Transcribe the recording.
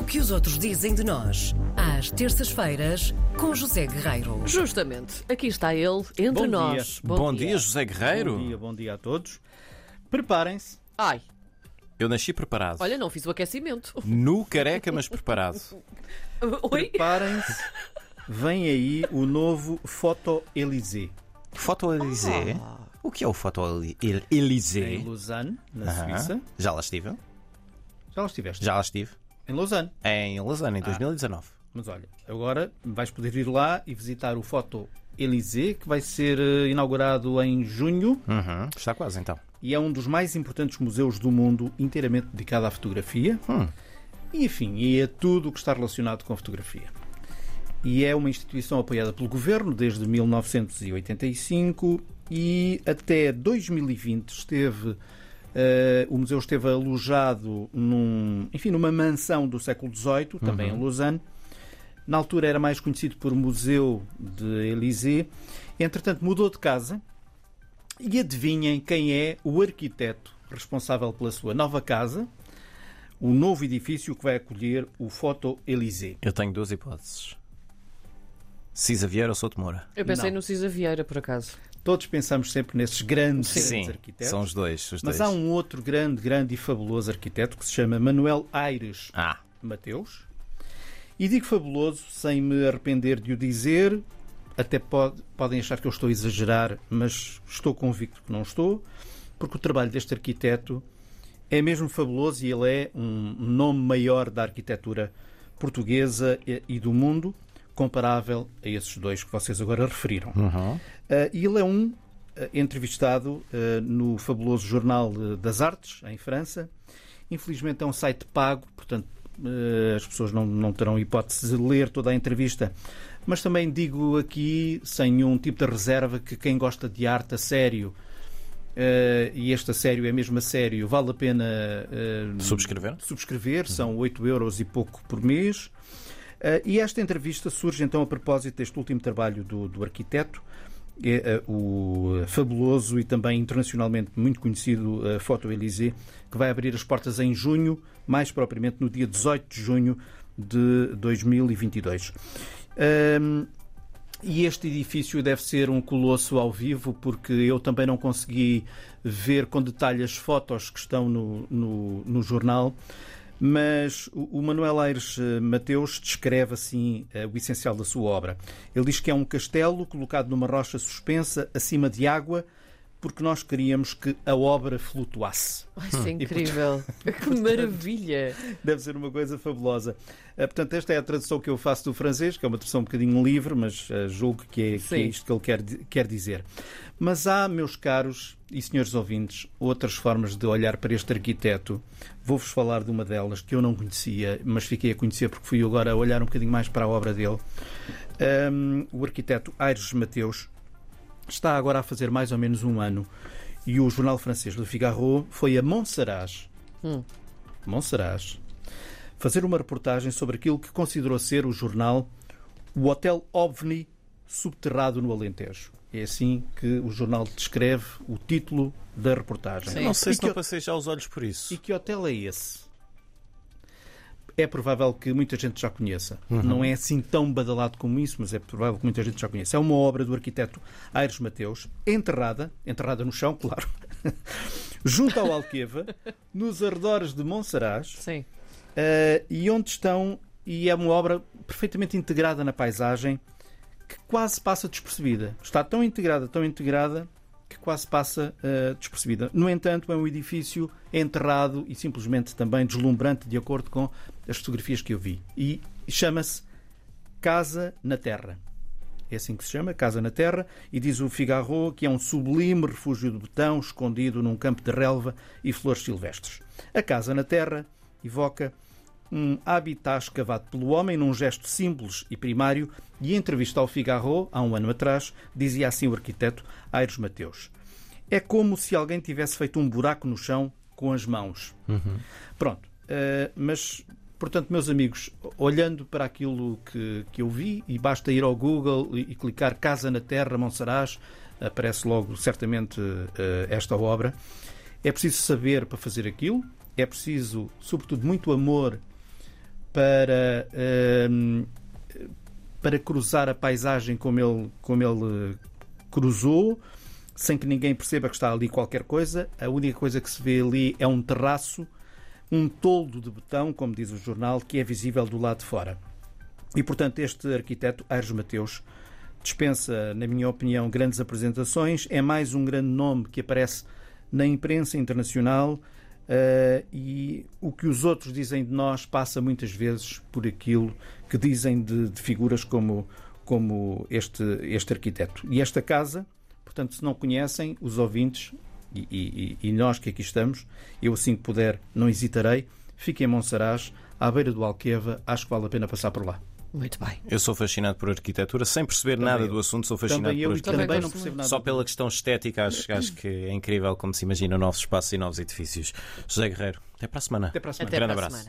O que os outros dizem de nós, às terças-feiras, com José Guerreiro. Justamente, aqui está ele, entre Bom nós. Bom, dia. José Guerreiro. Bom dia, bom dia a todos. Preparem-se. Ai, Eu nasci preparado. olha, não fiz o aquecimento. Nu, careca, mas preparado. Oi? Preparem-se. Vem aí o novo Foto Elysée. Foto Elysée. Ah. O que é o Foto Eli- El- Em? Lausanne, na. Suíça. Já lá estive. Já lá estiveste? Já lá estive. Em Lausanne. Em Lausanne, em 2019. Mas olha, agora vais poder ir lá e visitar o Foto Elysée, que vai ser eh, inaugurado em junho Uhum. Está quase então. e é um dos mais importantes museus do mundo inteiramente dedicado à fotografia. Hum. E enfim, e a tudo o que está relacionado com a fotografia. E é uma instituição apoiada pelo governo desde 1985 e até 2020 esteve o museu esteve alojado num, enfim, numa mansão do século XVIII, também em Lausanne. Na altura era mais conhecido por Museu de Élysée. Entretanto, mudou de casa e adivinhem quem é o arquiteto responsável pela sua nova casa, o novo edifício que vai acolher o Foto Élysée. Eu tenho duas hipóteses. Cisa Vieira ou Souto Moura? Eu pensei Não. no Cisa Vieira, por acaso. Todos pensamos sempre nesses grandes, grandes Sim, arquitetos. são os dois. Os Mas dois. há um outro grande, grande e fabuloso arquiteto que se chama Manuel Aires Ah, Mateus. E digo fabuloso sem me arrepender de o dizer. Até pode- podem achar que eu estou a exagerar, mas estou convicto que não estou, porque o trabalho deste arquiteto é mesmo fabuloso e ele é um nome maior da arquitetura portuguesa e e do mundo, comparável a esses dois que vocês agora referiram. uhum. Uh, ele é um uh, entrevistado uh, no fabuloso Jornal das Artes, em França. Infelizmente é um site pago, portanto uh, as pessoas não, não terão hipótese de ler toda a entrevista. Mas também digo aqui, sem nenhum tipo de reserva, que quem gosta de arte a sério, uh, e este a sério é mesmo a sério, vale a pena uh, subscrever? subscrever, são 8 euros e pouco por mês. Eh, e esta entrevista surge então a propósito deste último trabalho do, do arquiteto, é, eh, o fabuloso e também internacionalmente muito conhecido eh, Foto Elysée, que vai abrir as portas em junho, mais propriamente no dia 18 de junho de 2022. Ahm, e este edifício deve ser um colosso ao vivo, porque eu também não consegui ver com detalhe as fotos que estão no, no, no jornal. Mas o Manuel Aires eh, Mateus descreve assim eh, o essencial da sua obra. Ele diz que é um castelo colocado numa rocha suspensa acima de água, porque nós queríamos que a obra flutuasse. Isso é incrível. que maravilha. Deve ser uma coisa fabulosa. Eh, Portanto, esta é a tradução que eu faço do francês, que é uma tradução um bocadinho livre, mas eh, julgo que é, que é isto que ele quer, quer dizer. Mas há, meus caros e senhores ouvintes, outras formas de olhar para este arquiteto. Vou-vos falar de uma delas que eu não conhecia, mas fiquei a conhecer porque fui agora a olhar um bocadinho mais para a obra dele. Ahm, o arquiteto Aires Mateus está agora a fazer mais ou menos um ano e o jornal francês Le Figaro foi a Montsaraz, Hum. Monsaraz, fazer uma reportagem sobre aquilo que considerou ser o jornal o Hotel OVNI subterrado no Alentejo. É assim que o jornal descreve o título da reportagem. Sim. Não sei E se que não passei já os olhos por isso. e que hotel é esse? É provável que muita gente já conheça. Não é assim tão badalado como isso, mas é provável que muita gente já conheça. É uma obra do arquiteto Aires Mateus, enterrada, enterrada no chão, claro, junto ao Alqueva, nos arredores de Monsaraz, Sim. eh, e onde estão, e é uma obra perfeitamente integrada na paisagem, que quase passa despercebida. Está tão integrada, tão integrada, que quase passa eh, despercebida. No entanto, é um edifício enterrado e simplesmente também deslumbrante, de acordo com as fotografias que eu vi. E chama-se Casa na Terra. É assim que se chama, Casa na Terra, e diz o Figaro que é um sublime refúgio de botão escondido num campo de relva e flores silvestres. A Casa na Terra evoca um habitat escavado pelo homem num gesto simples e primário e em entrevista ao Figaro, há um ano atrás, dizia assim o arquiteto Aires Mateus. É como se alguém tivesse feito um buraco no chão com as mãos. Pronto. eh, mas, portanto, meus amigos, olhando para aquilo que, que eu vi, e basta ir ao Google e, e clicar Casa na Terra, Monsaraz, aparece logo certamente eh, esta obra. É preciso saber para fazer aquilo, é preciso, sobretudo, muito amor para, ehm, para cruzar a paisagem como ele, como ele cruzou, sem que ninguém perceba que está ali qualquer coisa. A única coisa que se vê ali é um terraço, um toldo de betão, como diz o jornal, que é visível do lado de fora. E, portanto, este arquiteto, Aires Mateus, dispensa, na minha opinião, grandes apresentações. É mais um grande nome que aparece na imprensa internacional uh, e o que os outros dizem de nós passa muitas vezes por aquilo que dizem de, de figuras como, como este, este arquiteto. E esta casa, portanto, se não conhecem, os ouvintes e, e, e nós que aqui estamos, eu assim que puder, não hesitarei, fiquem em Monsaraz, à beira do Alqueva, acho que vale a pena passar por lá. Muito bem. Eu sou fascinado por arquitetura, sem perceber também nada eu. do assunto, sou fascinado também eu por arquitetura. Também não percebo nada. Só pela questão estética, acho, acho que é incrível como se imagina novos espaços e novos edifícios. José Guerreiro, até para a semana. Até para a semana. Até Grande para a abraço. semana.